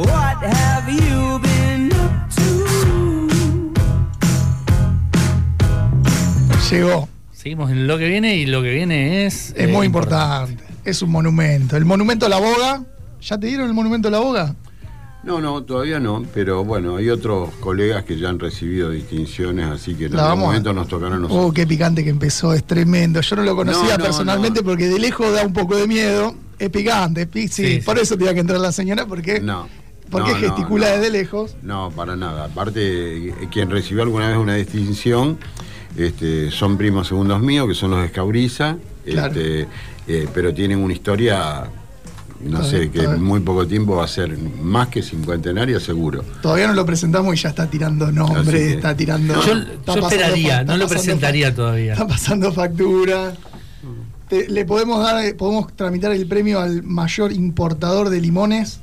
What have you been up to? Llegó. Seguimos en lo que viene y lo que viene es. Es eh, muy importante. Es un monumento. El monumento a la boga. ¿Ya te dieron el monumento a la boga? No, no, todavía no, pero bueno, hay otros colegas que ya han recibido distinciones, así que en La algún momento nos tocará a nosotros. Oh, qué picante que empezó, es tremendo. Yo no lo conocía No, no, personalmente no. porque de lejos da un poco de miedo. Es picante, es pi- sí, Sí, por sí. eso tenía que entrar la señora, porque, No. Porque no, no, gesticula no. desde lejos. No, para nada. Aparte, quien recibió alguna vez una distinción este, son primos segundos míos, que son los de Escauriza, Claro. este, eh, pero tienen una historia, no sé, que en muy poco tiempo va a ser más que cincuentenaria, seguro. Todavía no lo presentamos y ya está tirando nombre, que- está tirando. Yo, está yo esperaría, no lo presentaría todavía. Está pasando factura. Te- le podemos dar, eh, podemos tramitar el premio al mayor importador de limones.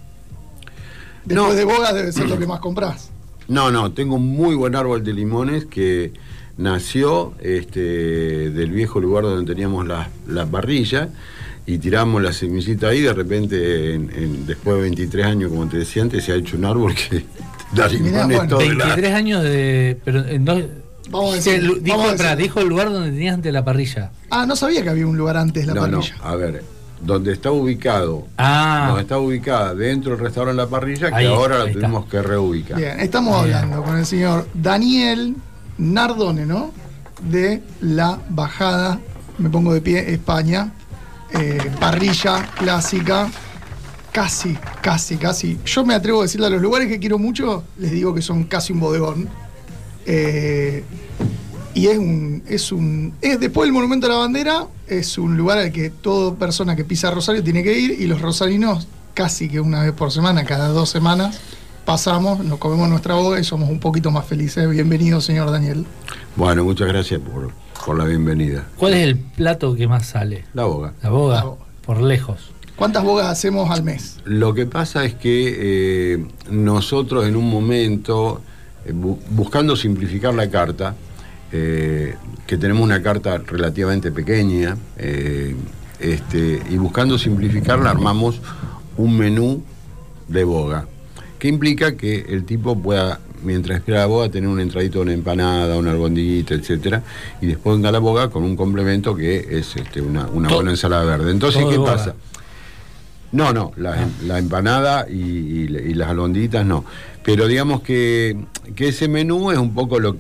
Después No. de Bogas debe ser lo que más compras. No, no, tengo un muy buen árbol de limones que nació este, del viejo lugar donde teníamos la, la parrilla y tiramos la semillita ahí, de repente, en- en- después de 23 años, como te decía antes, se ha hecho un árbol que da Mirá, limones bueno. todo el año. 23 años de. Pero en dos- Vamos a decir- dijo, vamos a decir- dijo el lugar donde tenías ante la parrilla. Ah, no sabía que había un lugar antes de la No, no, parrilla. a ver, donde está ubicado, Ah, donde está ubicada dentro del restaurante La Parrilla, que Ahí, ahora la está. tuvimos que reubicar. Bien, estamos Bien. hablando con el señor Daniel Nardone, ¿no? De la Bajada, me pongo de pie, España. Eh, parrilla clásica. Casi, casi, casi. Yo me atrevo a decirle a los lugares que quiero mucho, les digo que son casi un bodegón. Eh, y es un, es un. Es después del Monumento a la Bandera, es un lugar al que toda persona que pisa Rosario tiene que ir, y los rosarinos, casi que una vez por semana, cada dos semanas, pasamos, nos comemos nuestra boga y somos un poquito más felices. Bienvenido, señor Daniel. Bueno, muchas gracias por, por la bienvenida. ¿cuál es el plato que más sale? La boga. La boga, La boga. por lejos. ¿Cuántas bogas hacemos al mes? Lo que pasa es que eh, nosotros en un momento, eh, bu- buscando simplificar la carta, eh, que tenemos una carta relativamente pequeña, eh, este, y buscando simplificarla armamos un menú de boga, que implica que el tipo pueda, mientras espera la boga, tener un entradito, una empanada, una albondiguita, etcétera, y después venga la boga con un complemento que es este, una, una buena ensalada verde. Entonces, ¿qué boga. pasa? No, no, la, la empanada y, y- y las albonditas no. Pero digamos que, que ese menú es un poco lo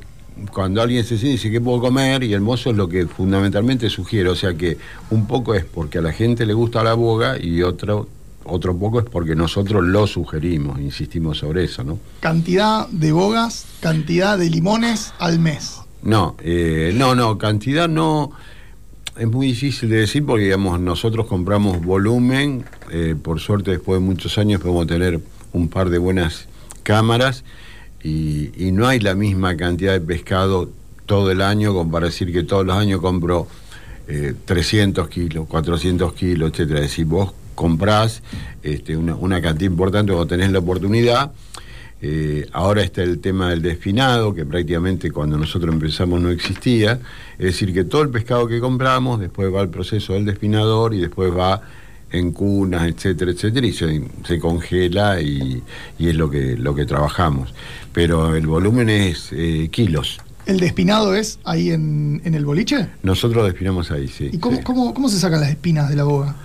cuando alguien se siente dice qué puedo comer y el mozo es lo que fundamentalmente sugiere, o sea que un poco es porque a la gente le gusta la boga y otro otro poco es porque nosotros lo sugerimos, insistimos sobre eso, ¿no? Cantidad de bogas, cantidad de limones al mes. No, eh, no, no, cantidad no. Es muy difícil de decir porque, digamos, nosotros compramos volumen. eh, por suerte, después de muchos años, podemos tener un par de buenas cámaras y, no hay la misma cantidad de pescado todo el año, como para decir que todos los años compro eh, 300 kilos, 400 kilos, etcétera. Es decir, vos comprás este, una, una cantidad importante cuando tenés la oportunidad. Eh, ahora está el tema del desfinado, que prácticamente cuando nosotros empezamos no existía. Es decir, que todo el pescado que compramos, después va al proceso del desfinador y después va en cunas, etcétera, etcétera, y se, se congela y, y es lo que, lo que trabajamos. Pero el volumen es eh, kilos. ¿El despinado es ahí en, en el boliche? Nosotros despinamos ahí, sí. ¿Y cómo, sí. cómo, cómo se sacan las espinas de la boga?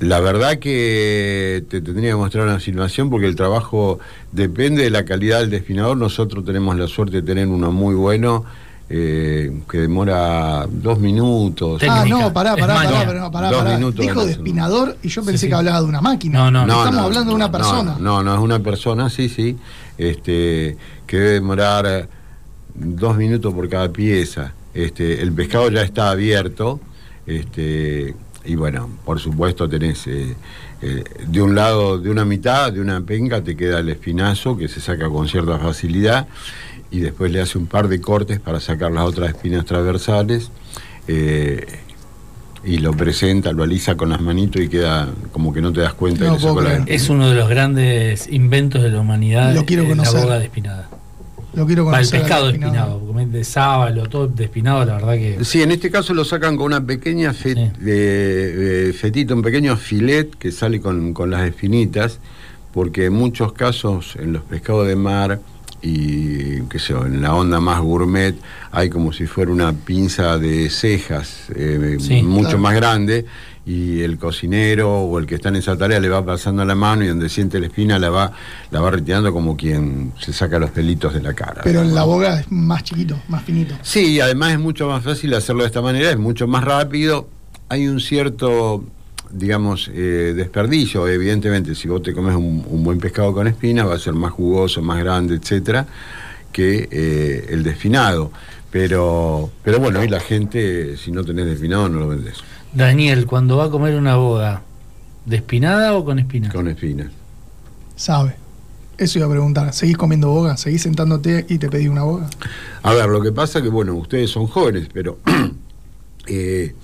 La verdad que te tendría que mostrar una filmación porque el trabajo depende de la calidad del desfinador. Nosotros tenemos la suerte de tener uno muy bueno eh, que demora dos minutos. Técnica. Ah, no, pará, pará, pará, pará, pará, Dos pará. minutos Dijo despinador y yo pensé Sí, sí. que hablaba de una máquina. No, no, Estamos no, hablando de una persona. No, no, es una persona, sí, sí. Este, que debe demorar dos minutos por cada pieza. Este, el pescado ya está abierto. Este, y bueno, por supuesto tenés eh, eh, de un lado, de una mitad, de una penca, te queda el espinazo que se saca con cierta facilidad. Y después le hace un par de cortes para sacar las otras espinas transversales. eh, y lo presenta, lo alisa con las manitos y queda como que no te das cuenta No que le la. Es uno de los grandes inventos de la humanidad. Lo quiero eh, conocer. La boga despinada. Lo quiero el conocer. al pescado despinado, comer de sábalo, todo despinado, la verdad que. Sí, en este caso lo sacan con una pequeña fe- Sí. de- de fetito, un pequeño filet que sale con, con las espinitas, porque en muchos casos en los pescados de mar y qué sé yo, en la onda más gourmet hay como si fuera una pinza de cejas eh, Sí, mucho claro. más grande y el cocinero o el que está en esa tarea le va pasando la mano y donde siente la espina la va la va retirando como quien se saca los pelitos de la cara. Pero en la boga es más chiquito, más finito. Sí, y además es mucho más fácil hacerlo de esta manera, es mucho más rápido. Hay un cierto, digamos, eh, desperdicio. Evidentemente, si vos te comes un, un buen pescado con espinas, va a ser más jugoso, más grande, etcétera, que eh, el desfinado. Pero, pero bueno, hoy la gente, si no tenés desfinado, no lo vendés Daniel, cuando va a comer una boda, ¿despinada o con espinas? con espinas. Sabe. Eso iba a preguntar. ¿Seguís comiendo boga? ¿Seguís sentándote y te pedí una boga? A ver, lo que pasa que, bueno, ustedes son jóvenes, pero, eh,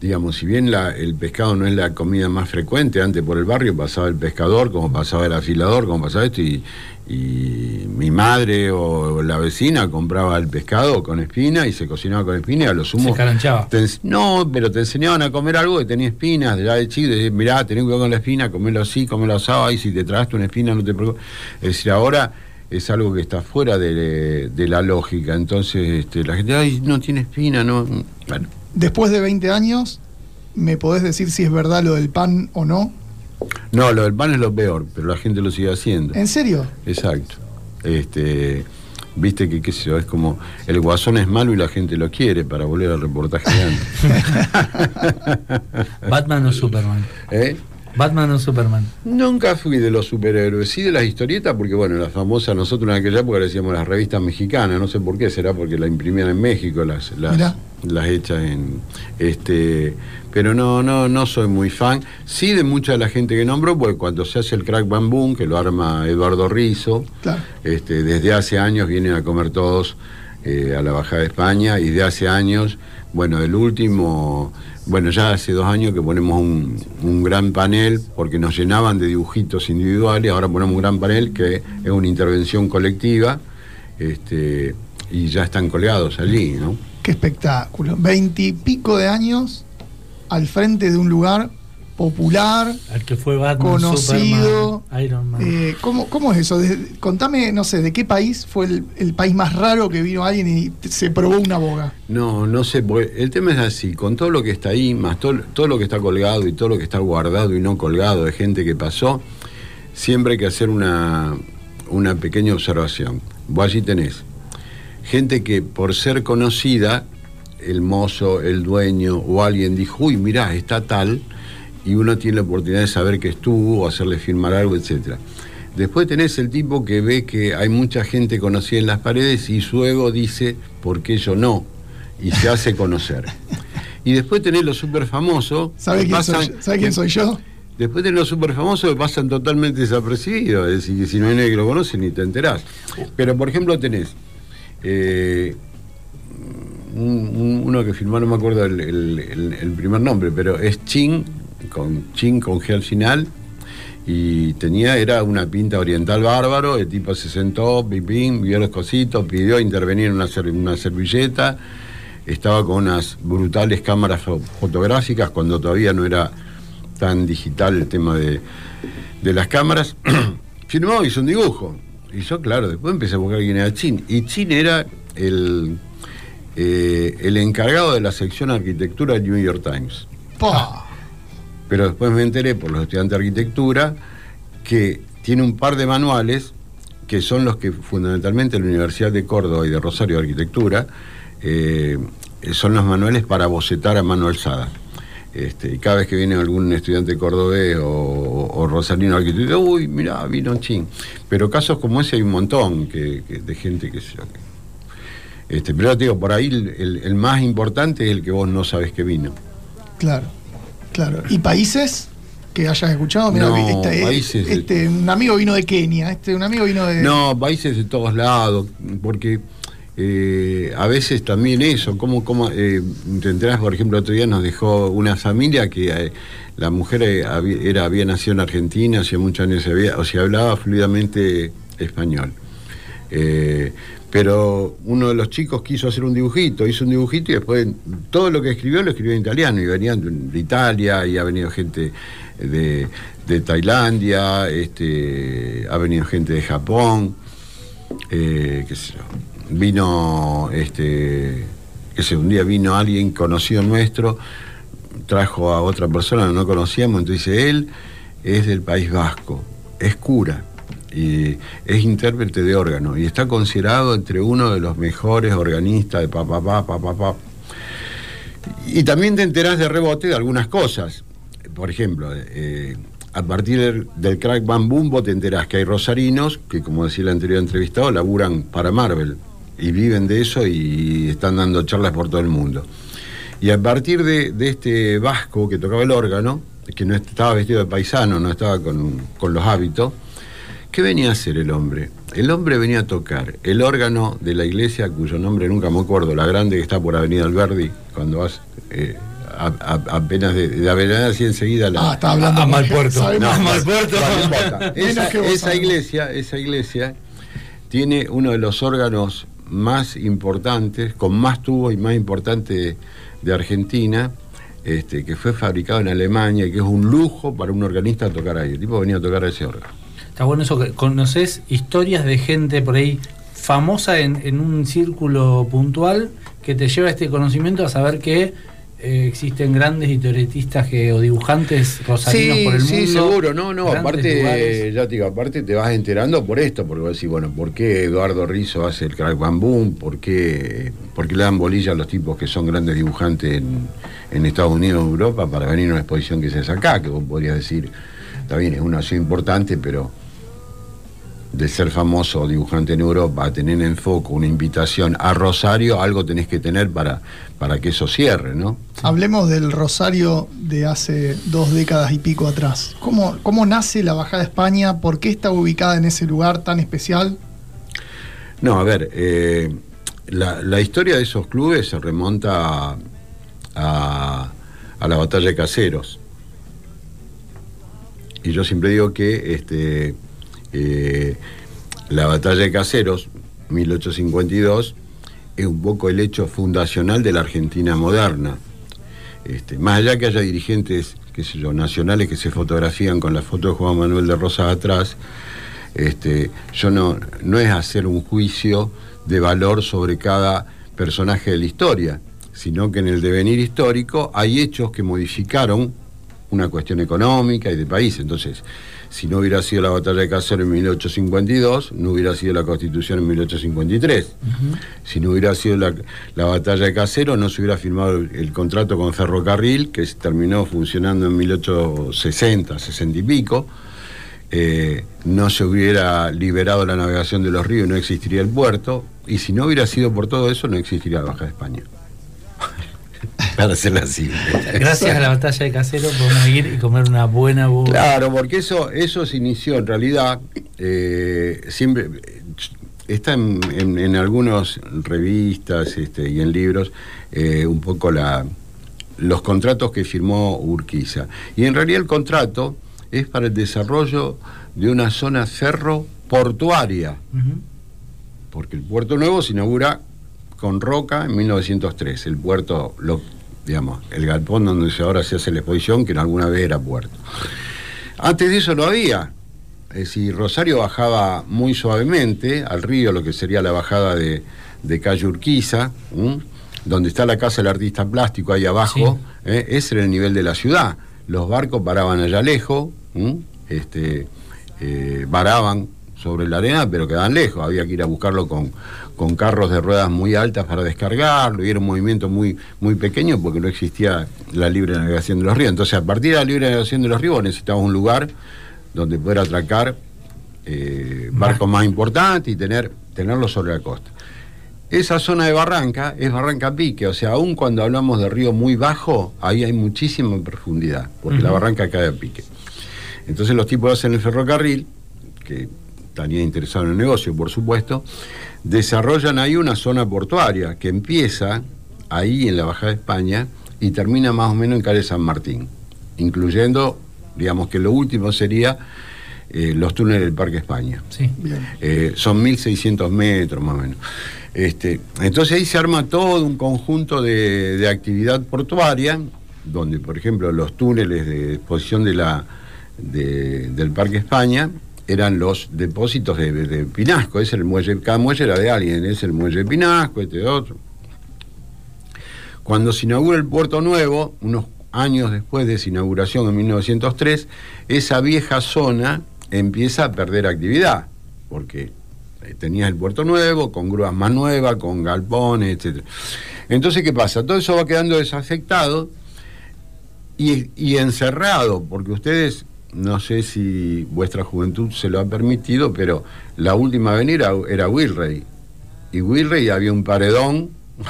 digamos, si bien la- el pescado no es la comida más frecuente, antes por el barrio pasaba el pescador, como pasaba el afilador, como pasaba esto, y, y mi madre o la vecina compraba el pescado con espina y se cocinaba con espina y a lo sumo... Se no, pero te enseñaban a comer algo que tenía espinas, ya de chico, de, mirá, tenés cuidado con la espina, comelo así, comelo asado, y si te tragaste una espina no te preocupes. Es decir, ahora es algo que está fuera de, de la lógica, entonces este, la gente, ay, no tiene espina, no... Bueno, Después de 20 años, ¿me podés decir si es verdad lo del pan o no? no, lo del pan es lo peor, pero la gente lo sigue haciendo. ¿En serio? Exacto. Este, viste que qué sé yo, es como el guasón es malo y la gente lo quiere para volver al reportaje de antes. ¿Batman o Superman? ¿Eh? ¿Batman o Superman? Nunca fui de los superhéroes, sí de las historietas, porque bueno, las famosas, nosotros en aquella época le decíamos las revistas mexicanas, no sé por qué, será porque la imprimían en México, las, las. Las hechas en este pero no, no, no soy muy fan, sí de mucha de la gente que nombró, porque cuando se hace el crack bamboo, que lo arma Eduardo Rizo, Claro. este, desde hace años vienen a comer todos eh, a la Bajada de España y de hace años, bueno, el último, bueno, ya hace dos años que ponemos un, un gran panel porque nos llenaban de dibujitos individuales, ahora ponemos un gran panel que es una intervención colectiva este, y ya están colgados allí, ¿no? Qué espectáculo. Veintipico de años al frente de un lugar popular. Al que fue Batman, Conocido. Superman, Iron Man. Eh, ¿cómo, cómo es eso? De- contame, no sé, ¿de qué país fue el, el país más raro que vino alguien y se probó una boga? No, no sé, porque el tema es así, con todo lo que está ahí, más todo, todo lo que está colgado y todo lo que está guardado y no colgado de gente que pasó, siempre hay que hacer una, una pequeña observación. Vos allí tenés gente que por ser conocida, el mozo, el dueño o alguien dijo, uy, mirá, está tal, y uno tiene la oportunidad de saber que estuvo, o hacerle firmar algo, etcétera. Después tenés el tipo que ve que hay mucha gente conocida en las paredes y su ego dice, ¿por qué yo no? Y se hace conocer. Y después tenés los super famosos. ¿Sabe quién, soy, yo? ¿Sabe quién soy yo? Después tenés los super famosos que pasan totalmente desapercibidos, es decir, que si no hay nadie que lo conoce ni te enterás. Pero por ejemplo tenés eh, un- un- uno que firmó, no me acuerdo el, primer nombre, pero es Chin, con Chin con G al final, y tenía, era una pinta oriental bárbaro, el tipo se sentó, pipín, vio los cositos, pidió intervenir en una, una servilleta, estaba con unas brutales cámaras fo- fotográficas cuando todavía no era tan digital el tema de, de las cámaras, firmó, hizo un dibujo. Y yo, claro, después empecé a buscar quién era Chin. Y Chin era el, eh, el encargado de la sección arquitectura del New York Times. Pa. Pero después me enteré por los estudiantes de arquitectura que tiene un par de manuales que son los que fundamentalmente la Universidad de Córdoba y de Rosario de Arquitectura eh, son los manuales para bocetar a mano alzada. Este, y cada vez que viene algún estudiante cordobés o, o rosarino de arquitectura, uy, mirá, vino Chin. Pero casos como ese hay un montón que, que- de gente que se... Este, pero te digo, por ahí el, el- el más importante es el que vos no sabes que vino. Claro, claro. ¿Y países que hayas escuchado? Mirá, No, este, países de- este, un amigo vino de Kenia, este, un amigo vino de... No, países de todos lados, porque eh, a veces también eso, como, como eh, te por ejemplo, otro día nos dejó una familia que eh, la mujer eh, era, había nacido en Argentina, hacía muchos años se había, o sea, hablaba fluidamente español. Pero uno de los chicos quiso hacer un dibujito, hizo un dibujito y después todo lo que escribió lo escribió en italiano. Y venían de Italia, y ha venido gente de, de Tailandia, este, ha venido gente de Japón, qué sé yo. Vino, este, que sé, un día vino alguien conocido nuestro, trajo a otra persona no conocíamos, entonces él es del País Vasco, es cura y es intérprete de órgano y está considerado entre uno de los mejores organistas de papá, papá, papá. Y también te enterás de rebote de algunas cosas. Por ejemplo, eh, a partir del, del crack Bam Boom vos te enterás que hay rosarinos que, como decía el anterior entrevistado, laburan para Marvel y viven de eso y están dando charlas por todo el mundo. Y a partir de, de este vasco que tocaba el órgano, que no estaba vestido de paisano, no estaba con, con los hábitos, ¿qué venía a hacer el hombre? El hombre venía a tocar el órgano de la iglesia, cuyo nombre nunca me acuerdo, la grande que está por Avenida Alberdi, cuando vas eh, a- a- apenas de, de Avenida así enseguida la, Ah, está hablando a con- Malpuerto. No, Malpuerto. importa. Menos Esa, esa iglesia, esa iglesia tiene uno de los órganos más importantes, con más tubos y más importantes de, de Argentina, este, que fue fabricado en Alemania y que es un lujo para un organista tocar ahí. El tipo venía a tocar ese órgano. Está bueno eso que conoces historias de gente por ahí famosa en, en un círculo puntual que te lleva este conocimiento a saber que eh, existen grandes historietistas que, o dibujantes rosarinos por el mundo. sí, seguro, no, no, aparte, ya te digo, aparte te vas enterando por esto, porque vos decís, bueno, ¿por qué Eduardo Rizzo hace el crack bambú? ¿Por qué, por qué le dan bolilla a los tipos que son grandes dibujantes en, en Estados Unidos o Europa para venir a una exposición que se hace acá? Que vos podrías decir, está bien, es una ciudad importante, pero de ser famoso dibujante en Europa a tener en foco una invitación a Rosario, algo tenés que tener para, para que eso cierre, ¿no? Hablemos del Rosario de hace dos décadas y pico atrás. ¿Cómo, cómo nace la Bajada España? ¿Por qué está ubicada en ese lugar tan especial? No, a ver, eh, la, la historia de esos clubes se remonta a, a- a la batalla de Caseros. Y yo siempre digo que este, eh, la batalla de Caseros, 1852, es un poco el hecho fundacional de la Argentina moderna. Este, más allá que haya dirigentes, qué sé yo, nacionales que se fotografían con la foto de Juan Manuel de Rosas atrás, este, yo no, no es hacer un juicio de valor sobre cada personaje de la historia, sino que en el devenir histórico hay hechos que modificaron una cuestión económica y de país. Entonces, si no hubiera sido la batalla de Caseros en 1852, no hubiera sido la constitución en 1853. Si no hubiera sido la, la batalla de Caseros, no se hubiera firmado el, el contrato con Ferrocarril, que terminó funcionando en 1860, 60 y pico. Eh, no se hubiera liberado la navegación de los ríos, no existiría el puerto. Y si no hubiera sido por todo eso, no existiría la Baja de España. Para hacerla así. Gracias a la batalla de Casero podemos ir y comer una buena boda. Claro, porque eso, eso se inició en realidad, eh, siempre está en, en, en algunas revistas este, y en libros eh, un poco la, los contratos que firmó Urquiza. Y en realidad el contrato es para el desarrollo de una zona ferroportuaria, Ujú. porque el puerto nuevo se inaugura con Roca en 1903, el puerto, lo, digamos, el galpón donde ahora se hace la exposición, que en alguna vez era puerto. Antes de eso no había. Es decir, Rosario bajaba muy suavemente al río, lo que sería la bajada de, de calle Urquiza, ¿m? donde está la casa del artista plástico ahí abajo, ¿eh? ese era el nivel de la ciudad. Los barcos paraban allá lejos, ¿m? este, eh, varaban sobre la arena, pero quedaban lejos, había que ir a buscarlo con, con carros de ruedas muy altas para descargarlo, y era un movimiento muy, muy pequeño porque no existía la libre navegación de los ríos. Entonces, a partir de la libre navegación de los ríos, necesitabas un lugar donde poder atracar eh, barcos más importantes y tener, tenerlos sobre la costa. Esa zona de barranca es barranca pique, o sea, aun cuando hablamos de río muy bajo, ahí hay muchísima profundidad, porque la barranca cae a pique. Entonces los tipos hacen el ferrocarril, que estarían interesados en el negocio, por supuesto, desarrollan ahí una zona portuaria que empieza ahí en la Baja de España y termina más o menos en calle San Martín, incluyendo, digamos que lo último sería eh, los túneles del Parque España. Sí. Eh, son 1.600 metros más o menos. Este, entonces ahí se arma todo un conjunto de, de actividad portuaria, donde por ejemplo los túneles de exposición de la, de- del Parque España eran los depósitos de, Pinasco, es el muelle, cada muelle era de alguien, es el muelle de Pinasco, este otro. Cuando se inaugura el puerto nuevo, unos años después de su inauguración en 1903, esa vieja zona empieza a perder actividad, porque eh, tenías el puerto nuevo, con grúas más nuevas, con galpones, etc. Entonces, ¿qué pasa? Todo eso va quedando desafectado y, y encerrado, porque ustedes, no sé si vuestra juventud se lo ha permitido, pero la última avenida era Wilrey. Y Wilrey había un paredón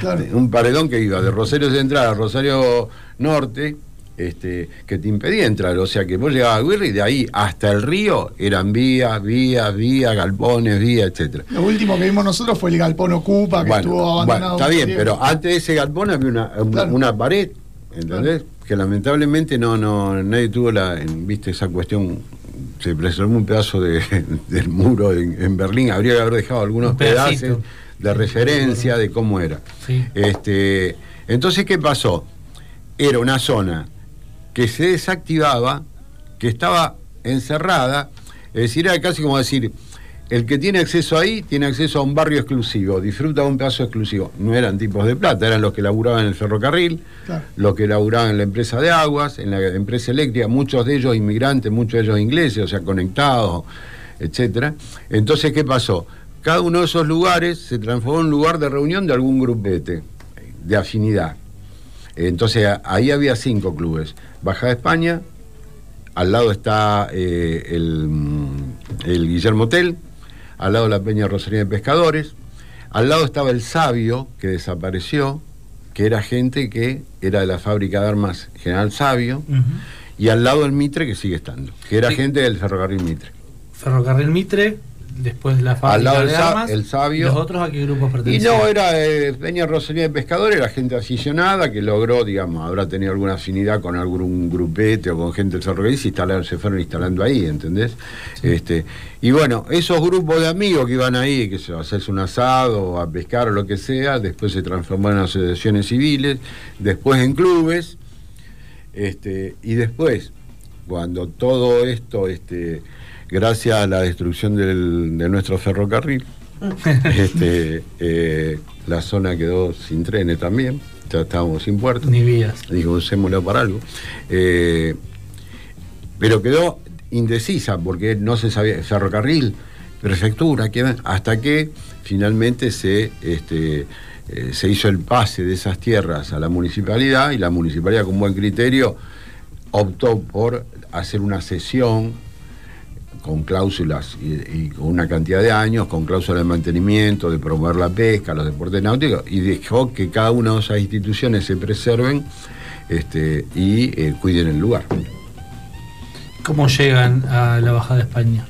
Claro. un paredón que iba de Rosario Central a Rosario Norte, este, que te impedía entrar. O sea que vos llegabas a Guirri y de ahí hasta el río eran vías, vías, vías, galpones, vías, etcétera. Lo último que vimos nosotros fue el galpón Ocupa, que estuvo bueno, abandonado. está bien, tiempo. pero antes de ese galpón había una, una, Claro. una pared, ¿entendés? Que lamentablemente no, no, nadie tuvo la, en- viste, esa cuestión. Se preservó un pedazo de, del muro en, en Berlín, habría que haber dejado algunos pedazos de referencia de cómo era. Sí. Este, entonces, ¿qué pasó? Era una zona que se desactivaba, que estaba encerrada, es decir, era casi como decir, el que tiene acceso ahí tiene acceso a un barrio exclusivo, disfruta de un pedazo exclusivo. No eran tipos de plata, eran los que laburaban en el ferrocarril, Claro. los que laburaban en la empresa de aguas, en la empresa eléctrica, muchos de ellos inmigrantes, muchos de ellos ingleses, o sea, conectados, etcétera. Entonces, ¿qué pasó? Cada uno de esos lugares se transformó en un lugar de reunión de algún grupete, de afinidad. Entonces, ahí había cinco clubes. Baja de España, al lado está eh, el, el Guillermo Hotel, al lado la Peña Rosalía de Pescadores, al lado estaba el Sabio, que desapareció, que era gente que era de la fábrica de armas General Sabio, y al lado el Mitre, que sigue estando, que era Sí. gente del ferrocarril Mitre. Ferrocarril Mitre, después la fábrica Al lado de el armas. el Sabio. ¿Los otros a qué grupos Y pertenecían? no, era eh, Peña Rosalía de Pescadores, era gente aficionada que logró, digamos, habrá tenido alguna afinidad con algún grupete o con gente del ferrocarril y se, fueron instalando ahí, ¿entendés? Este, y bueno, esos grupos de amigos que iban ahí, que se hacerse un asado, o a pescar o lo que sea, después se transformaron en asociaciones civiles, después en clubes, este, y después, cuando todo esto, este, gracias a la destrucción del- de nuestro ferrocarril, este, eh, la zona quedó sin trenes también, ya estábamos sin puerto. Ni vías. Digo, usémoslo para algo. Eh, pero quedó indecisa porque no se sabía, ferrocarril, prefectura, hasta que finalmente se, este, eh, se hizo el pase de esas tierras a la municipalidad y la municipalidad con buen criterio optó por hacer una sesión con cláusulas y, con una cantidad de años, con cláusulas de mantenimiento, de promover la pesca, los deportes náuticos, y dejó que cada una de esas instituciones se preserven este, y eh, cuiden el lugar. ¿Cómo llegan a la Bajada de España?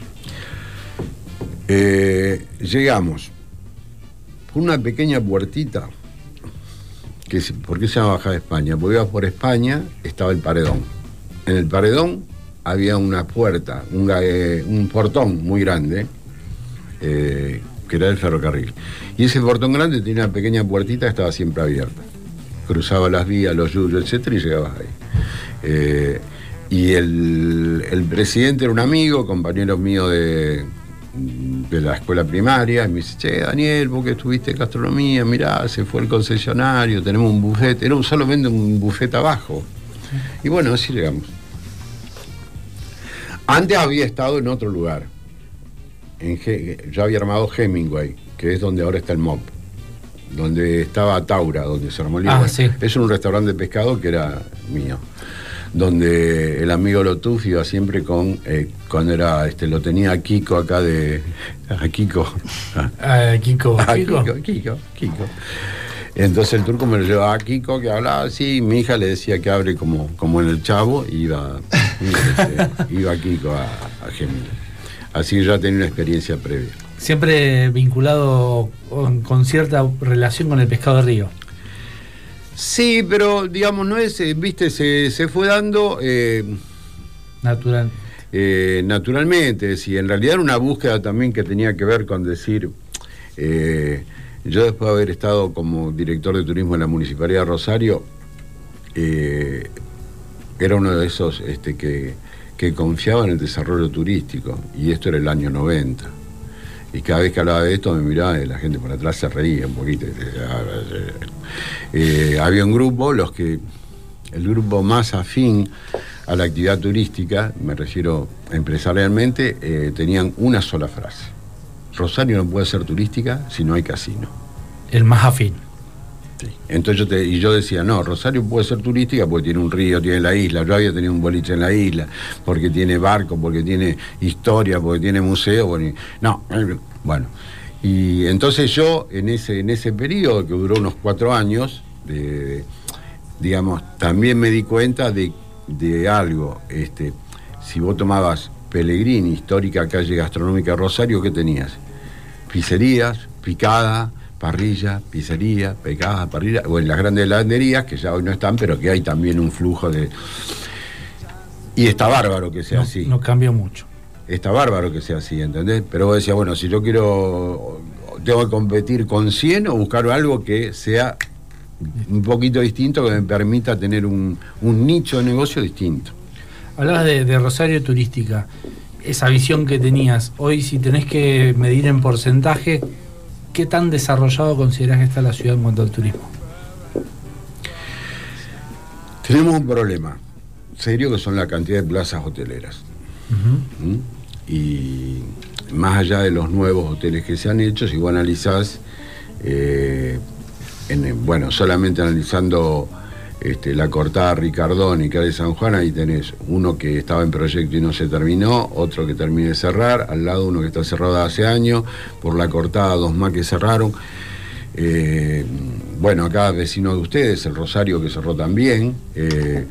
Eh, llegamos por una pequeña puertita, que ¿por qué se llama Baja de España? Porque iba por España, estaba el paredón. En el paredón había una puerta, un, eh, un portón muy grande, eh, que era el ferrocarril. Y ese portón grande tenía una pequeña puertita que estaba siempre abierta. Cruzaba las vías, los yuyos, etcétera, y llegabas ahí. Eh, y el, el presidente era un amigo, compañero mío de, de la escuela primaria, y me dice, che, Daniel, vos que estuviste en gastronomía, mirá, se fue el concesionario, tenemos un buffet, era un solamente un buffet abajo. Y bueno, así llegamos. Antes había estado en otro lugar. En yo había armado Hemingway, que es donde ahora está el MOP. Donde estaba Taura, donde se armó el Ah, sí. Es un restaurante de pescado que era mío. Donde el amigo Lotuf iba siempre con. eh, cuando era. este Lo tenía a Kiko acá de. A Kiko. Ah, Kiko. A Kiko. Kiko, Kiko, Kiko. Entonces el turco me lo llevaba a Kiko, que hablaba así, y mi hija le decía que abre como, como en el chavo, y iba, este, iba Kiko a, a Gemini. Así que ya tenía una experiencia previa. Siempre vinculado con, con cierta relación con el pescado de río. Sí, pero digamos, no es, eh, viste, se, se fue dando. eh, Natural. eh, naturalmente, si en realidad era una búsqueda también que tenía que ver con decir, eh, yo después de haber estado como director de turismo en la Municipalidad de Rosario, eh, era uno de esos este, que, que confiaba en el desarrollo turístico, y esto era el año 90. Y cada vez que hablaba de esto me miraba y la gente por atrás se reía un poquito. Eh, había un grupo, los que, el grupo más afín a la actividad turística, me refiero empresarialmente, eh, tenían una sola frase. Rosario no puede ser turística si no hay casino. El más afín. Entonces yo te- y yo decía, no, Rosario puede ser turística porque tiene un río, tiene la isla, yo había tenido un boliche en la isla, porque tiene barco, porque tiene historia, porque tiene museo, y- no, eh, bueno. Y entonces yo en ese, en ese periodo que duró unos cuatro años, digamos, también me di cuenta de, de algo. Este, si vos tomabas Pellegrini, histórica calle gastronómica Rosario, ¿qué tenías? pizzerías, picada, parrilla, pizzería, picada, parrilla, o en las grandes heladerías, que ya hoy no están, pero que hay también un flujo de... Y está bárbaro que sea No, así. no cambió mucho. Está bárbaro que sea así, ¿entendés? Pero vos decías, bueno, si yo quiero, tengo que competir con 100 o buscar algo que sea un poquito distinto, que me permita tener un, un nicho de negocio distinto. Hablabas de, de Rosario Turística. Esa visión que tenías. Hoy, si tenés que medir en porcentaje, ¿qué tan desarrollado considerás que está la ciudad en cuanto al turismo? Tenemos un problema serio que son la cantidad de plazas hoteleras. ¿Mm? Y más allá de los nuevos hoteles que se han hecho, si vos analizás, eh, en- bueno, solamente analizando este, la cortada Ricardón y Calle San Juan, ahí tenés uno que estaba en proyecto y no se terminó, otro que termine de cerrar, al lado uno que está cerrado hace años, por la cortada dos más que cerraron. Eh, bueno, acá vecino de ustedes, el Rosario que cerró también. eh,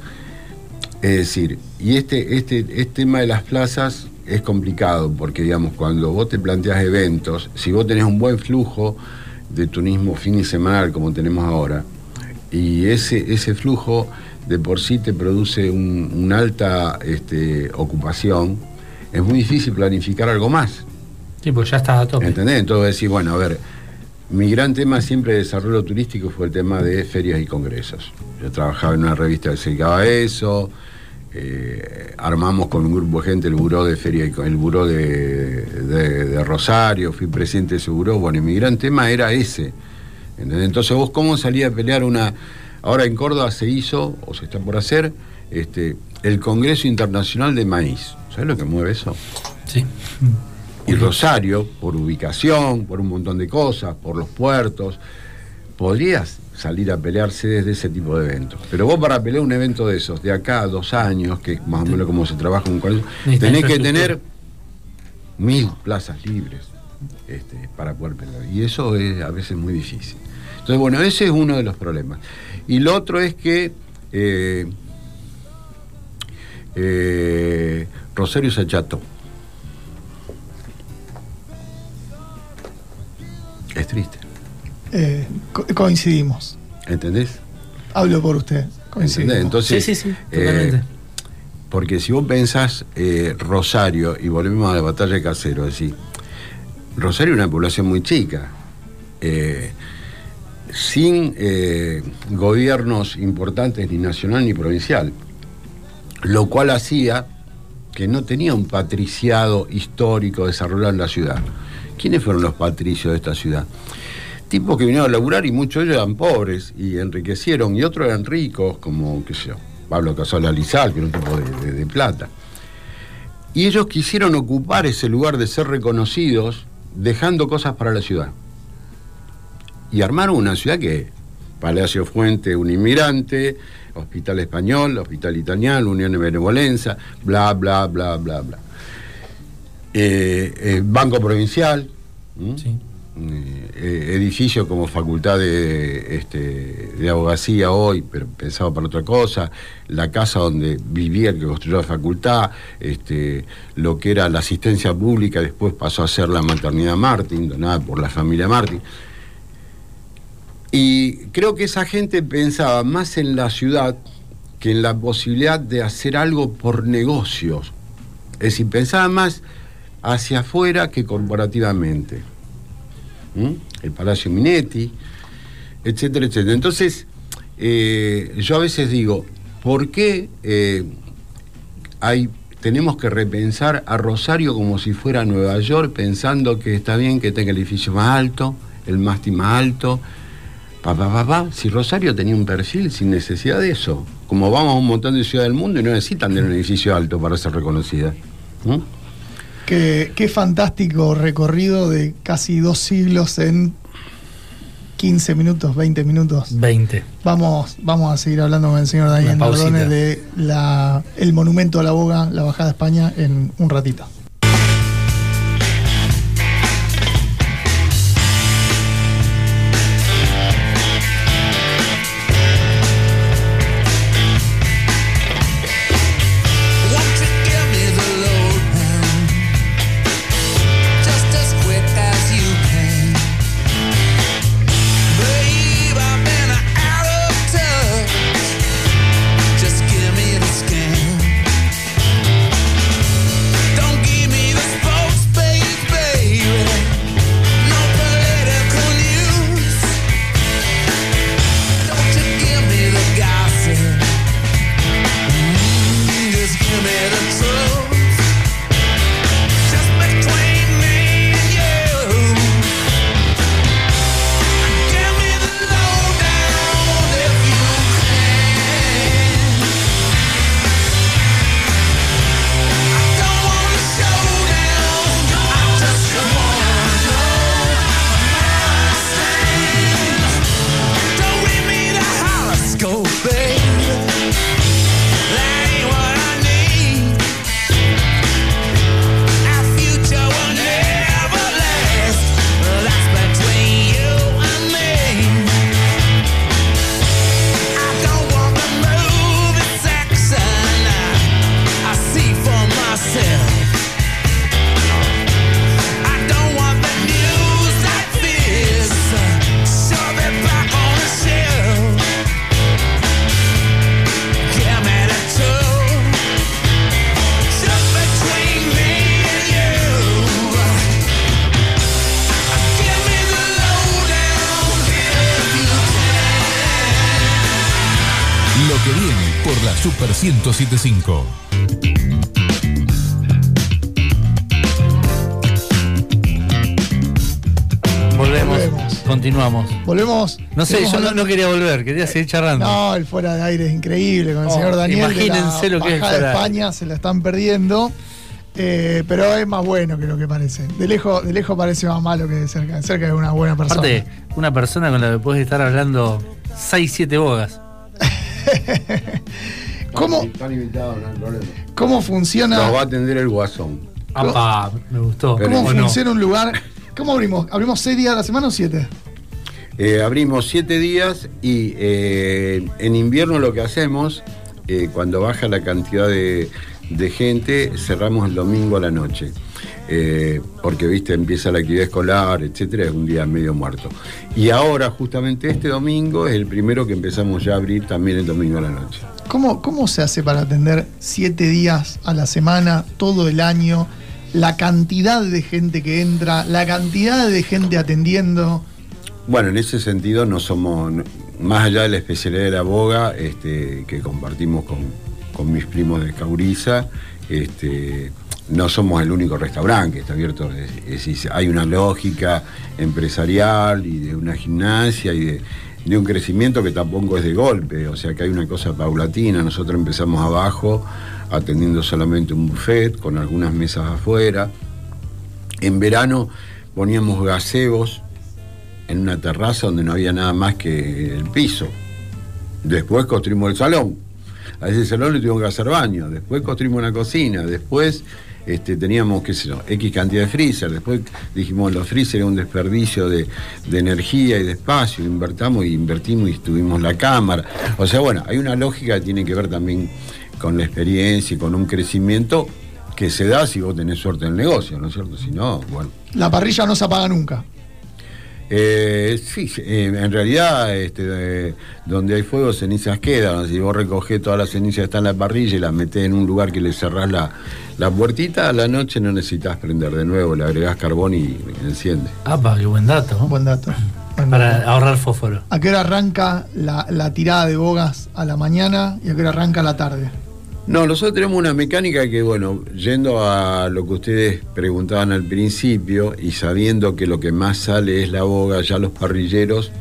es decir, y este, este, este tema de las plazas es complicado porque, digamos, cuando vos te planteas eventos, si vos tenés un buen flujo de turismo fin y semanal como tenemos ahora, y ese, ese flujo de por sí te produce un- una alta este, ocupación, es muy difícil planificar algo más. Sí, pues ya estás a tope. ¿Entendés? Entonces decir, bueno, a ver, mi gran tema siempre de desarrollo turístico fue el tema de ferias y congresos. Yo trabajaba en una revista que se dedicaba a eso, eh, armamos con un grupo de gente el buró de feria y el buró de, de- de Rosario, fui presidente de ese buró, bueno, y mi gran tema era ese. ¿Entendés? Entonces vos cómo salía a pelear una... Ahora en Córdoba se hizo, o se está por hacer, este, el Congreso Internacional de Maíz. ¿Sabes lo que mueve eso? Sí. Y Rosario, por ubicación, por un montón de cosas, por los puertos, podrías salir a pelearse desde ese tipo de eventos. Pero vos para pelear un evento de esos, de acá a dos años, que es más o menos como se trabaja un colegio, tenés que tener mil plazas libres este, para poder pelear. Y eso es a veces muy difícil. Entonces, bueno, ese es uno de los problemas. Y lo otro es que eh, eh, Rosario se acható. Es triste, Eh, co- coincidimos. ¿entendés? Hablo por usted. ¿Entendés? Coincidimos. Entonces, sí, sí, sí, eh, totalmente. porque si vos pensás eh, Rosario, y volvemos a la batalla de Casero, es decir, Rosario es una población muy chica, eh, sin eh, gobiernos importantes ni nacional ni provincial, lo cual hacía que no tenía un patriciado histórico desarrollado en la ciudad. ¿Quiénes fueron los patricios de esta ciudad? Tipos que vinieron a laburar y muchos de ellos eran pobres y enriquecieron, y otros eran ricos, como, qué sé yo, Pablo Casola Lizal, que era un tipo de, plata. Y ellos quisieron ocupar ese lugar de ser reconocidos, dejando cosas para la ciudad. Y armaron una ciudad que, Palacio Fuente, un inmigrante, Hospital Español, Hospital Italiano, Unión de Benevolencia, bla, bla, bla, bla, bla. Eh, eh, Banco Provincial. Sí. Eh, edificio como facultad de, este, de abogacía hoy, pero pensado para otra cosa, la casa donde vivía el que construyó la facultad, este, lo que era la asistencia pública, después pasó a ser la maternidad Martín, donada por la familia Martín. Y creo que esa gente pensaba más en la ciudad que en la posibilidad de hacer algo por negocios. Es decir, pensaba más hacia afuera que corporativamente. ¿Mm? El Palacio Minetti, etcétera, etcétera. Entonces, eh, yo a veces digo, ¿por qué eh, hay, tenemos que repensar a Rosario como si fuera Nueva York, pensando que está bien que tenga el edificio más alto, el mástil más alto? Pa, pa, pa, pa. Si Rosario tenía un perfil sin necesidad de eso, como vamos a un montón de ciudades del mundo y no necesitan tener un edificio alto para ser reconocida. ¿Mm? Qué, qué fantástico recorrido de casi dos siglos en 15 minutos, 20 minutos. 20. Vamos, vamos a seguir hablando con el señor Daniel Una pausita. Nardone de la, el monumento a la boga, la bajada a España, en un ratito. 1075. Volvemos. Volvemos. Continuamos. Volvemos. No sé, yo no, quería volver, quería seguir charlando. No, el fuera de aire es increíble con el Oh, señor Daniel. de imagínense la lo que es el de España, se la están perdiendo. eh, pero es más bueno que lo que parece. De lejos, de lejos parece más malo que de cerca. De cerca es una buena persona. Aparte, una persona con la que puedes estar hablando 6, 7 bogas. ¿Cómo, Están invitados, no hay problema. ¿Cómo funciona? Nos va a atender el guasón. Apa, me gustó. Pero- ¿Cómo funciona un lugar? ¿Cómo abrimos? ¿Abrimos seis días a la semana o siete? Eh, abrimos siete días y eh, en invierno lo que hacemos, eh, cuando baja la cantidad de, de gente, cerramos el domingo a la noche. Eh, porque, viste, empieza la actividad escolar, etcétera, es un día medio muerto. Y ahora, justamente este domingo, es el primero que empezamos ya a abrir también el domingo a la noche. ¿Cómo, ¿Cómo se hace para atender siete días a la semana, todo el año? La cantidad de gente que entra, la cantidad de gente atendiendo. Bueno, en ese sentido no somos, más allá de la especialidad de la boga, este, que compartimos con, con mis primos de Cauriza, este, no somos el único restaurante que está abierto. Hay una lógica empresarial y de una gimnasia y de, de un crecimiento que tampoco es de golpe, o sea que hay una cosa paulatina. Nosotros empezamos abajo atendiendo solamente un buffet con algunas mesas afuera. En verano poníamos gazebos en una terraza donde no había nada más que el piso. Después construimos el salón. A ese salón le tuvimos que hacer baño. Después construimos una cocina. Después este, teníamos, qué sé yo, X cantidad de freezer. Después dijimos, los freezer era un desperdicio de, de energía y de espacio. Invertamos y invertimos y tuvimos la cámara. O sea, bueno, hay una lógica que tiene que ver también con la experiencia y con un crecimiento que se da si vos tenés suerte en el negocio, ¿no es cierto? Si no, bueno. La parrilla no se apaga nunca. Eh, sí, eh, en realidad, este, eh, donde hay fuego, cenizas quedan. Si vos recogés todas las cenizas que están en la parrilla y las metés en un lugar que le cerrás la, la puertita, a la noche no necesitas prender de nuevo, le agregás carbón y enciende. Ah, qué buen dato. Buen dato. Para ahorrar fósforo. ¿A qué hora arranca la, la tirada de bogas a la mañana y a qué hora arranca a la tarde? No, nosotros tenemos una mecánica que, bueno, yendo a lo que ustedes preguntaban al principio y sabiendo que lo que más sale es la boga, ya los parrilleros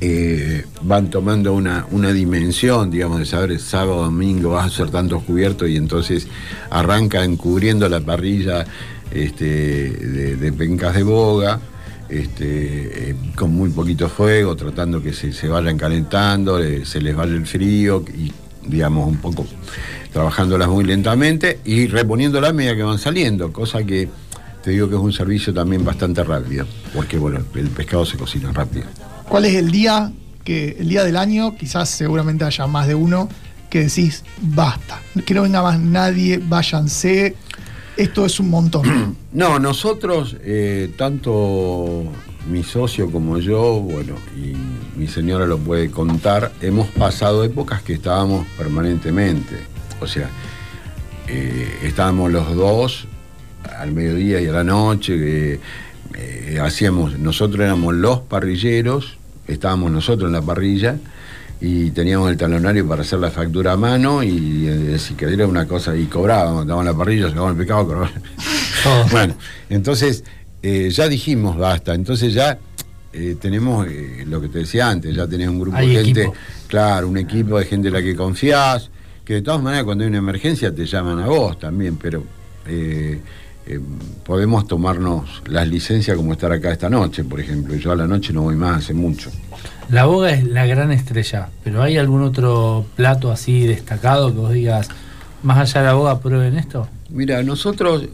eh, van tomando una, una dimensión, digamos, de saber sábado, domingo vas a hacer tantos cubiertos y entonces arrancan cubriendo la parrilla este, de, de pencas de boga. Este, eh, con muy poquito fuego, tratando que se, se vayan calentando, eh, se les vaya el frío y, digamos, un poco trabajándolas muy lentamente y reponiéndolas a medida que van saliendo, cosa que te digo que es un servicio también bastante rápido, porque bueno, el pescado se cocina rápido. ¿Cuál es el día que el día del año, quizás seguramente haya más de uno, que decís, basta, que no venga más nadie, váyanse, esto es un montón? No, nosotros, eh, tanto mi socio como yo, bueno, y mi señora lo puede contar, hemos pasado épocas que estábamos permanentemente. O sea, eh, estábamos los dos al mediodía y a la noche, eh, eh, hacíamos, nosotros éramos los parrilleros, estábamos nosotros en la parrilla y teníamos el talonario para hacer la factura a mano y eh, si que era una cosa y cobrábamos, en la parrilla, sacábamos el pescado, cobrábamos. Todo. Bueno, entonces ya dijimos basta, entonces ya eh, tenemos eh, lo que te decía antes, ya tenés un grupo Hay de gente, equipo. claro, un equipo de gente en la que confías, que de todas maneras cuando hay una emergencia te llaman a vos también, pero eh, eh, podemos tomarnos las licencias como estar acá esta noche, por ejemplo. Yo a la noche no voy más hace mucho. La boga es la gran estrella, pero ¿hay algún otro plato así destacado que vos digas, más allá de la boga, prueben esto? Mira, nosotros,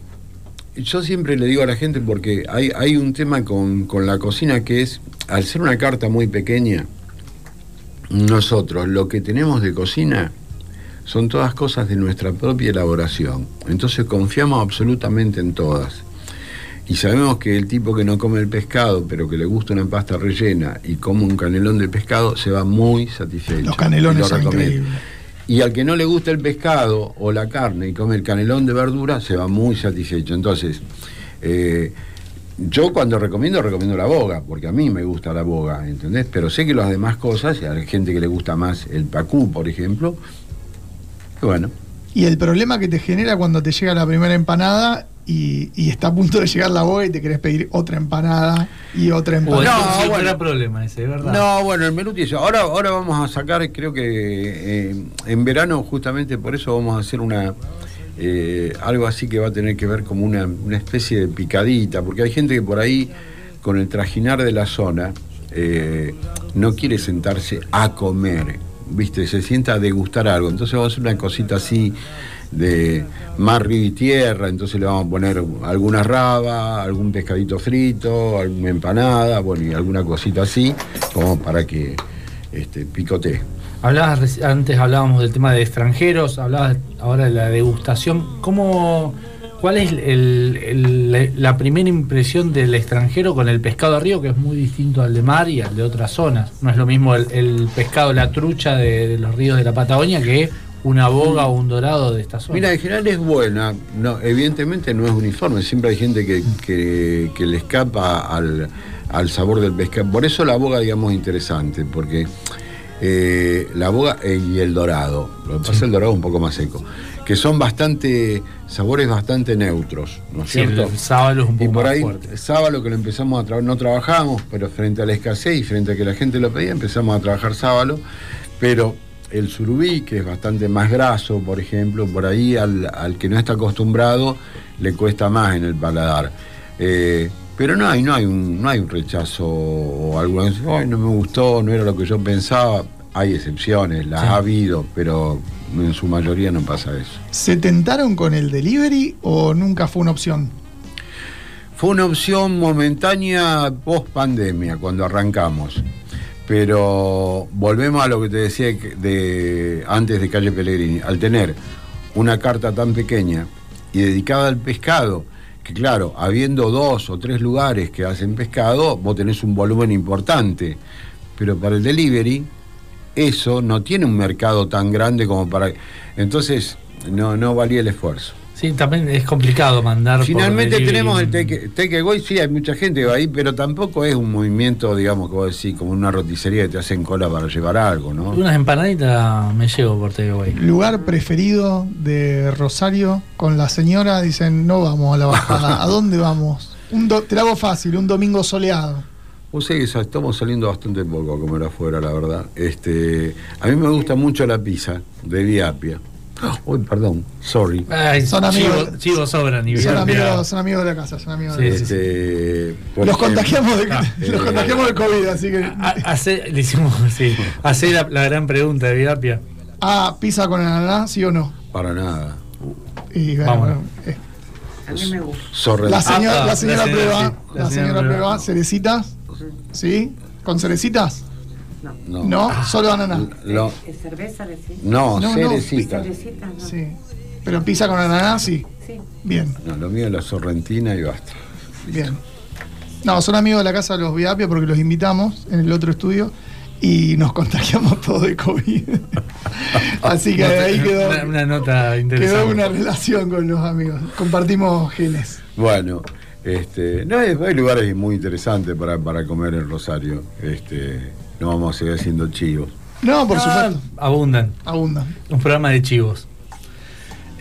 yo siempre le digo a la gente porque hay, hay un tema con, con la cocina que es, al ser una carta muy pequeña, nosotros lo que tenemos de cocina son todas cosas de nuestra propia elaboración. Entonces confiamos absolutamente en todas. Y sabemos que el tipo que no come el pescado, pero que le gusta una pasta rellena y come un canelón de pescado, se va muy satisfecho. Los canelones Y lo son recomiendo. increíbles. Y al que no le gusta el pescado o la carne y come el canelón de verdura, se va muy satisfecho. Entonces, eh, yo cuando recomiendo, recomiendo la boga, porque a mí me gusta la boga, ¿entendés? Pero sé que las demás cosas, y hay gente que le gusta más el pacú, por ejemplo, bueno, Y el problema que te genera cuando te llega la primera empanada y, y está a punto de llegar la boga y te querés pedir otra empanada y otra empanada. No, siempre bueno. era problema ese, ¿verdad? No, bueno, el menú tiene eso. Ahora, ahora vamos a sacar, creo que eh, en verano, justamente por eso vamos a hacer una eh, algo así que va a tener que ver como una, una especie de picadita, porque hay gente que por ahí, con el trajinar de la zona, eh, no quiere sentarse a comer, ¿viste? Se sienta a degustar algo. Entonces vamos a hacer una cosita así de mar, río y tierra, entonces le vamos a poner alguna raba, algún pescadito frito, alguna empanada, bueno, y alguna cosita así, como para que este, picotee. Hablabas, antes hablábamos del tema de extranjeros, hablabas ahora de la degustación. ¿Cómo, ¿Cuál es el- la- primera impresión del extranjero con el pescado de río, que es muy distinto al de mar y al de otras zonas? No es lo mismo el, el pescado, la trucha de, de los ríos de la Patagonia que una boga o un dorado de esta zona. Mira, en general es buena, no, evidentemente no es uniforme, siempre hay gente que, que- que le escapa al, al sabor del pescado. Por eso la boga, digamos, es interesante, porque eh, la boga eh, y el dorado, lo que pasa es el dorado es un poco más seco, que son bastante, sabores bastante neutros, ¿no es Sí, el cierto? sábalo es un Y poco por más ahí, fuerte. sábalo que lo empezamos a trabajar, no trabajamos, pero frente a la escasez y frente a que la gente lo pedía, empezamos a trabajar sábalo, pero el surubí, que es bastante más graso, por ejemplo, por ahí al, al que no está acostumbrado le cuesta más en el paladar. Eh, pero no hay, no hay un, no hay un rechazo o algo "Ay, no me gustó, no era lo que yo pensaba. Hay excepciones, las Sí. ha habido, pero en su mayoría no pasa eso. ¿Se tentaron con el delivery o nunca fue una opción? Fue una opción momentánea post pandemia cuando arrancamos. Pero volvemos a lo que te decía de, antes de Calle Pellegrini. Al tener una carta tan pequeña y dedicada al pescado, que claro, habiendo dos o tres lugares que hacen pescado, vos tenés un volumen importante. Pero para el delivery, eso no tiene un mercado tan grande como para. Entonces, no, no valía el esfuerzo. Sí, también es complicado mandar. Finalmente tenemos el take, take away, sí, hay mucha gente que va ahí, pero tampoco es un movimiento, digamos, que vos decís, como una roticería que te hacen cola para llevar algo, ¿no? Unas empanaditas me llevo por takeaway. Lugar preferido de Rosario con la señora, dicen, no vamos a la bajada. ¿A dónde vamos? Un do- te la hago fácil, un domingo soleado. Vos sabés que estamos saliendo bastante poco a comer afuera, la verdad. Este, a mí me gusta mucho la pizza de Viapia. Uy, perdón, sorry. Ay, Son amigos. Chivo, chivo sobran y Son amigos, son amigos de la casa, son amigos de Sí, la sí, casa. Este, Los contagiamos de, Ah, los eh, contagiamos de COVID, así que. Ha- hace- le hicimos, sí, hacer la, la gran pregunta de Viapia. Ah, pizza con ananá, sí o no. Para nada. Y bueno, eh, A mí me gusta. La, señora, Ah, la señora la señora, prueba, sí, la, la señora, señora prueba, prueba. cerecitas, ¿sí? ¿Con cerecitas? No. No, solo ananá. ¿Es cerveza decís? no, No, no, cerecita. Cervecita, no. Sí. Pero pizza con ananá, sí. Sí. Bien, No, lo mío es la sorrentina y basta. bien. No, son amigos de la casa de los Viapia porque los invitamos en el otro estudio y nos contagiamos todos de COVID. Así que ahí quedó, Una, una nota quedó una relación con los amigos. Compartimos genes. Bueno, este, no, hay, hay lugares muy interesantes para, para comer en Rosario. Este, no vamos a seguir haciendo chivos. No, por Ah, supuesto. Abundan. Abundan. Un programa de chivos.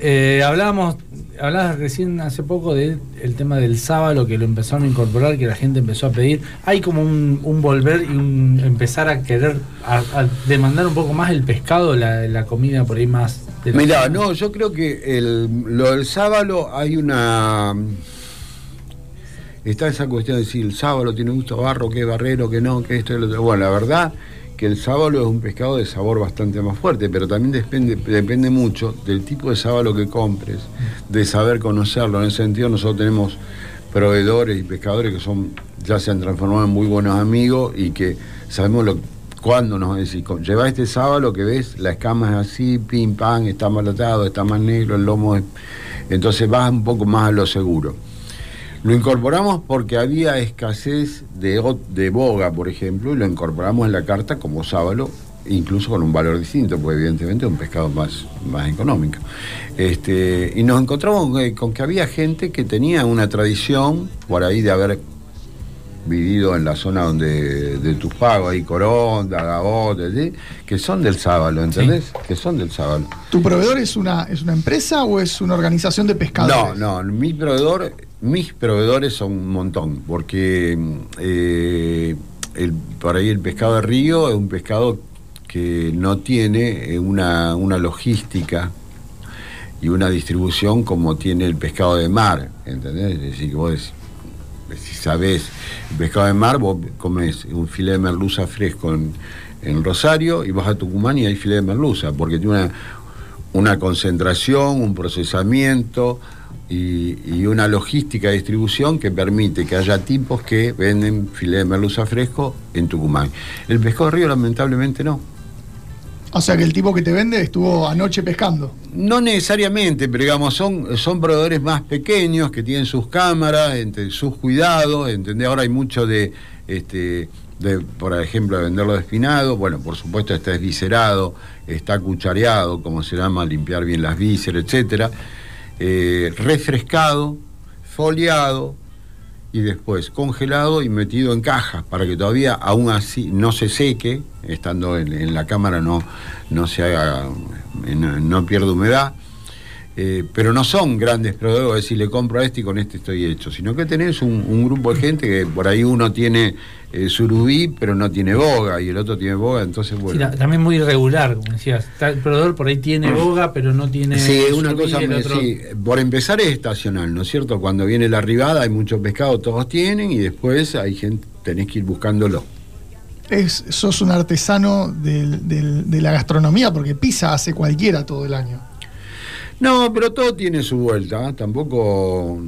Eh, hablábamos, hablabas recién hace poco del el tema del sábado que lo empezaron a incorporar, que la gente empezó a pedir. Hay como un, un volver y un empezar a querer, a, a demandar un poco más el pescado, la, la comida por ahí más. de Mirá, no, yo creo que el, lo del sábalo hay una. Está esa cuestión de si el sábalo tiene gusto barro, que barrero, que no, que esto y lo otro. Bueno, la verdad que el sábalo es un pescado de sabor bastante más fuerte, pero también depende, mucho del tipo de sábalo que compres, de saber conocerlo. En ese sentido, nosotros tenemos proveedores y pescadores que son ya se han transformado en muy buenos amigos y que sabemos lo cuándo nos decís, lleva este sábalo que ves, la escama es así, pim pam, está malatado, está más negro, el lomo es... Entonces vas un poco más a lo seguro. Lo incorporamos porque había escasez de, de boga, por ejemplo, y lo incorporamos en la carta como sábalo, incluso con un valor distinto, porque evidentemente es un pescado más, más económico. Este, y nos encontramos con que- con que había gente que tenía una tradición, por ahí de haber vivido en la zona donde de Tupago, ahí Coronda, Gabote, ¿sí? que son del sábalo, ¿entendés? Que son del sábalo. ¿Tu proveedor es una, es una empresa o es una organización de No, pescadores? no, mi proveedor, mis proveedores son un montón, porque eh, el, por ahí el pescado de río es un pescado que no tiene eh, una, una logística y una distribución como tiene el pescado de mar, ¿entendés? Es decir, que vos si sabés el pescado de mar, vos comes un filete de merluza fresco en, en Rosario y vas a Tucumán y hay filete de merluza, porque tiene una, una concentración, un procesamiento y, y una logística de distribución que permite que haya tipos que venden filete de merluza fresco en Tucumán. El pescado de río lamentablemente no. O sea que el tipo que te vende estuvo anoche pescando. No necesariamente, pero digamos, son, son proveedores más pequeños que tienen sus cámaras, entre sus cuidados, ¿entendés? Ahora hay mucho de, este, por ejemplo, de venderlo despinado, bueno, por supuesto está desviscerado, está cuchareado, como se llama, limpiar bien las vísceras, etcétera, eh, refrescado, foliado y después congelado y metido en cajas para que todavía aún así no se seque, estando en, la cámara no, no se no pierda humedad. Eh, pero no son grandes proveedores, decir, le compro a este y con este estoy hecho, sino que tenés un, un grupo de gente que por ahí uno tiene eh, surubí, pero no tiene boga, y el otro tiene boga, entonces bueno. también muy irregular, como decías. El proveedor por ahí tiene boga, pero no tiene. Sí, una surubí, cosa, el muy- otro- sí, por empezar es estacional, ¿no es cierto? Cuando viene la arribada hay mucho pescado, todos tienen, y después hay gente, tenés que ir buscándolo. Es, sos un artesano del- del- de la gastronomía porque pizza hace cualquiera todo el año. No, pero todo tiene su vuelta. ¿eh? Tampoco.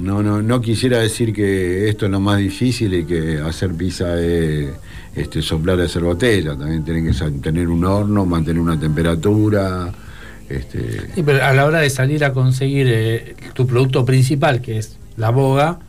No, no, no quisiera decir que esto es lo más difícil y que hacer pizza es este, soplar y hacer botella. También tienen que tener un horno, mantener una temperatura. Este, Sí, pero a la hora de salir a conseguir eh, tu producto principal, que es la boga,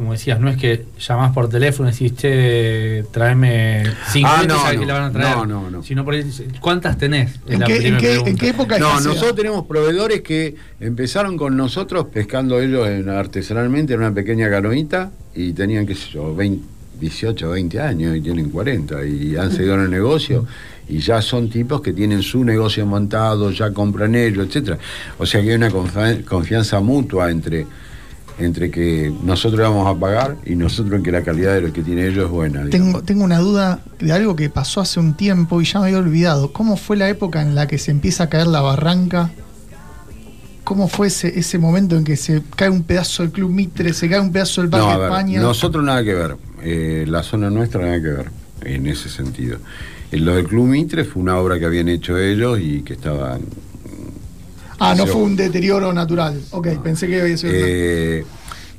como decías, no es que llamás por teléfono y decís, che, tráeme cinco Ah, y no, no, que la van a traer. no, no, no. Sino por ahí, ¿cuántas tenés? ¿En la qué, en, qué, en pregunta. qué época No, nosotros tenemos proveedores que empezaron con nosotros pescando ellos en- artesanalmente en una pequeña canoita y tenían, qué sé yo, 20, 18, 20 años y tienen 40 y han seguido en el negocio y ya son tipos que tienen su negocio montado, ya compran ellos, etcétera. O sea que hay una confianza mutua entre entre que nosotros vamos a pagar y nosotros en que la calidad de lo que tiene ellos es buena. digamos. Tengo, tengo una duda de algo que pasó hace un tiempo y ya me había olvidado. ¿Cómo fue la época en la que se empieza a caer la barranca? ¿Cómo fue ese, ese momento en que se cae un pedazo del Club Mitre, se cae un pedazo del Parque No, a ver, España? nosotros nada que ver. Eh, la zona nuestra nada que ver en ese sentido. En lo del Club Mitre fue una obra que habían hecho ellos y que estaban. Ah, no fue un deterioro natural. Ok, pensé que había sido. Eh,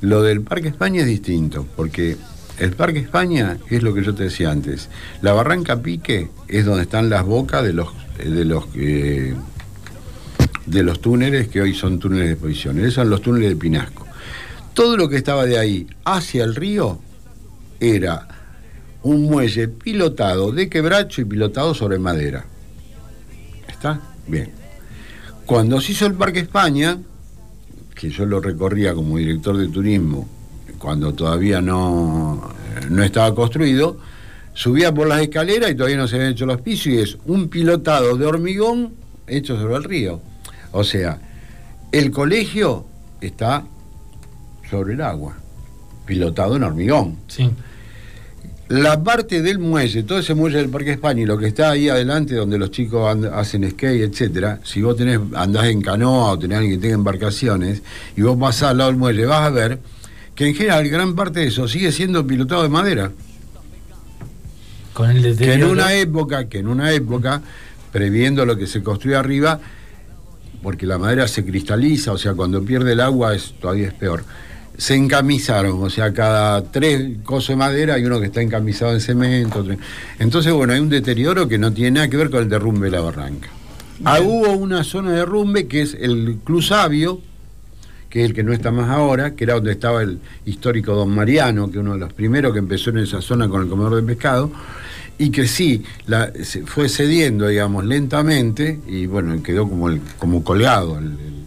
lo del Parque España es distinto, porque el Parque España es lo que yo te decía antes. La Barranca Pique es donde están las bocas de los de los eh, de los túneles que hoy son túneles de exposición. Esos son los túneles de Pinasco. Todo lo que estaba de ahí hacia el río era un muelle pilotado de quebracho y pilotado sobre madera. ¿Está? Bien. Cuando se hizo el Parque España, que yo lo recorría como director de turismo, cuando todavía no, no estaba construido, subía por las escaleras y todavía no se habían hecho los pisos y es un pilotado de hormigón hecho sobre el río. O sea, el colegio está sobre el agua, pilotado en hormigón. Sí. La parte del muelle, todo ese muelle del Parque España y lo que está ahí adelante donde los chicos hacen skate, etcétera, si vos tenés, andás en canoa o tenés alguien que tenga embarcaciones y vos pasás al lado del muelle, vas a ver que en general gran parte de eso sigue siendo pilotado de madera. Con el Que en una época, que en una época, previendo lo que se construye arriba, porque la madera se cristaliza, o sea, cuando pierde el agua es todavía es peor. Se encamisaron, o sea, cada tres cosos de madera hay uno que está encamisado en cemento. otro- Entonces, bueno, hay un deterioro que no tiene nada que ver con el derrumbe de la barranca. Ah, hubo una zona de derrumbe que es el Club Sabio, que es el que no está más ahora, que era donde estaba el histórico Don Mariano, que uno de los primeros que empezó en esa zona con el comedor de pescado, y que sí, la, se fue cediendo, digamos, lentamente, y bueno, quedó como, el, como colgado el, el-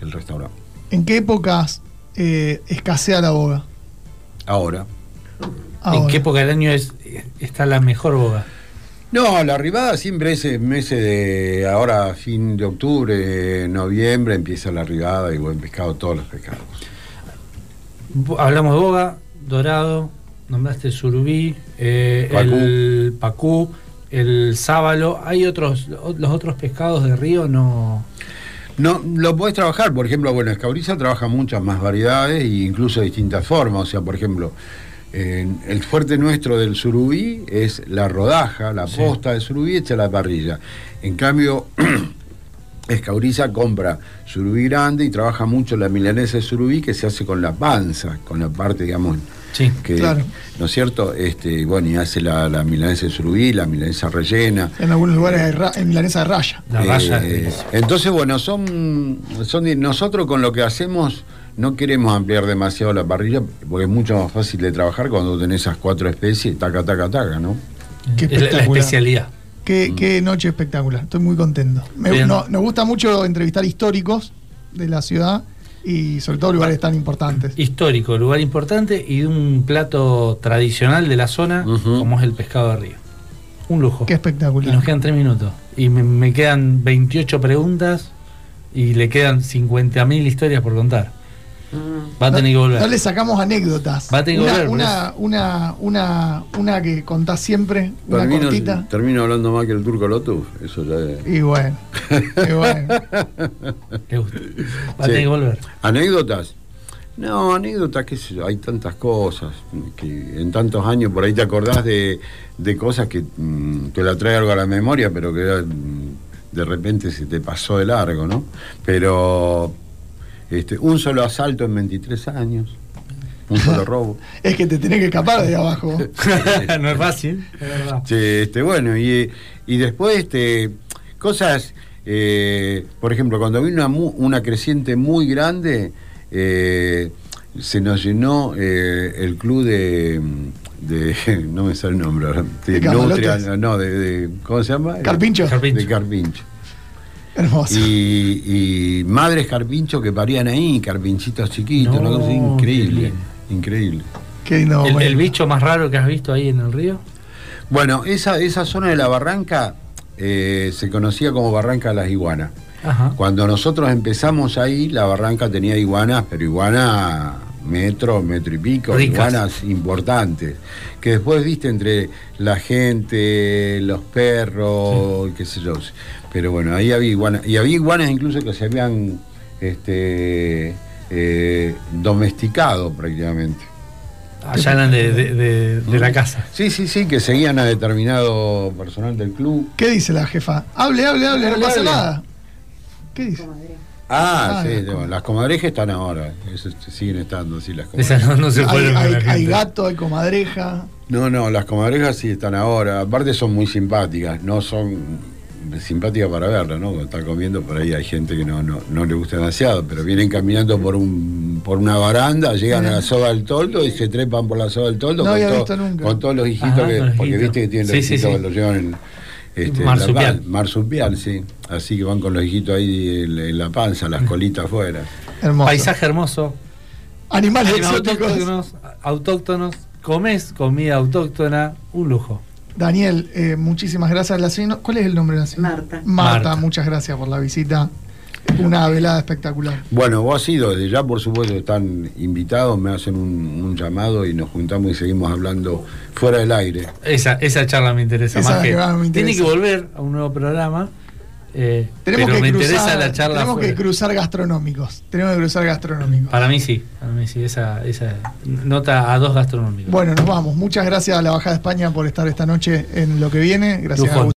el restaurante. ¿En qué épocas eh, escasea la boga? Ahora. ¿En qué época del año es, está la mejor boga? No, la arribada siempre es en meses de ahora, fin de octubre, noviembre, empieza la arribada y buen pescado, todos los pescados. Hablamos de boga, dorado, nombraste el surubí, eh, Pacú. el pacú, el sábalo. ¿Hay otros, los otros pescados de río? No. No, lo podés trabajar, por ejemplo, bueno, Escauriza trabaja muchas más variedades e incluso de distintas formas. O sea, por ejemplo, el fuerte nuestro del surubí es la rodaja, la Sí. posta de surubí hecha a la parrilla. En cambio, Escauriza compra surubí grande y trabaja mucho la milanesa de surubí que se hace con la panza, con la parte, digamos, Sí. que, Claro. ¿no es cierto? Este, bueno, y hace la, la milanesa de surubí, la milanesa rellena. En algunos lugares hay ra- en milanesa de raya. La raya Eh, entonces, bueno, son, son nosotros con lo que hacemos no queremos ampliar demasiado la parrilla porque es mucho más fácil de trabajar cuando tenés esas cuatro especies, taca, taca, taca, ¿no? Qué Es la- especialidad. Qué, qué noche espectacular. Estoy muy contento. Me- no- nos gusta mucho entrevistar históricos de la ciudad y sobre todo lugares tan importantes. Histórico, lugar importante y de un plato tradicional de la zona, como es el pescado de río. Un lujo. Qué Y espectacular. nos quedan tres minutos. Y me, me quedan 28 preguntas y le quedan 50.000 historias por contar. Va a tener que volver. No le sacamos anécdotas. Va a tener que una, volver, una, una, una, una que contás siempre, una Termino, cortita. termino hablando más que el turco Lotus, eso ya es. Y bueno, y bueno. Va a Sí. tener que volver. ¿Anécdotas? No, anécdotas, qué sé yo, hay tantas cosas que en tantos años por ahí te acordás de, de cosas que mm, te la trae algo a la memoria, pero que mm, de repente se te pasó de largo, ¿no? Pero este, un solo asalto en 23 años, un solo robo. Es que te tenés que escapar de abajo. no es fácil, es verdad. Sí, este, bueno, y, y después este, cosas, eh, por ejemplo, cuando vino una, mu- una creciente muy grande, eh, se nos llenó eh, el club de, de- no me sale el nombre ahora, de, ¿De? Nutria, no, de, de- ¿cómo se llama? Carpincho. Carpincho. De Carpincho. Hermoso. Y, y madres carpincho que parían ahí, carpinchitos chiquitos, No, una cosa qué increíble, increíble. Qué lindo ¿El, el momento. bicho más raro que has visto ahí en el río? Bueno, esa, esa zona de la barranca eh, se conocía como Barranca de las Iguanas. Ajá. Cuando nosotros empezamos ahí, la barranca tenía iguanas, pero iguanas metro, metro y pico, Ricas. iguanas importantes. Que después viste entre la gente, los perros, qué sé yo. Pero bueno, ahí había iguanas. Y había iguanas incluso que se habían este, eh, domesticado prácticamente. Allá eran de, de- de- de la casa. Sí, sí, sí, que seguían a determinado personal del club. ¿Qué dice la jefa? Hable, hable, hable, no pasa hable. nada. ¿Qué dice? Ah, Ah, sí, las comadrejas están ahora, eso, siguen estando así las Esas comadrejas. no, no se Hay, hay- hay gato, hay comadreja. No, no, las comadrejas sí están ahora, aparte son muy simpáticas, no son simpáticas para verlas, ¿no? Cuando están comiendo, por ahí hay gente que no, no, no le gusta demasiado, pero vienen caminando por un por una baranda, llegan a la soga del toldo y se trepan por la soga del toldo No con, había todo- visto nunca. con todos los hijitos, Ajá, que, los porque hijitos. viste que tienen los Sí, hijitos sí. que los llevan en, este, Marsupial. la marsupial, sí. Así que van con los hijitos ahí en, en la panza, las colitas afuera. Hermoso. Paisaje hermoso. Animales Animales exóticos. autóctonos, autóctonos. Comés comida autóctona. Un lujo. Daniel, eh, muchísimas gracias. La señora- ¿Cuál es el nombre de la señora? Marta. Marta, Marta. muchas gracias por la visita. Una velada espectacular. Bueno, vos has ido, desde ya por supuesto están invitados, me hacen un, un llamado y nos juntamos y seguimos hablando fuera del aire. Esa, esa charla me interesa Esa más que. que más me interesa. Tiene que volver a un nuevo programa. Eh, Tenemos pero que me cruzar, interesa la charla. tenemos que cruzar gastronómicos. Tenemos que cruzar gastronómicos. Para mí sí, para mí sí, esa, esa nota a dos gastronómicos. Bueno, nos vamos. Muchas gracias a la Bajada de España por estar esta noche en lo que viene. Gracias Lujón. a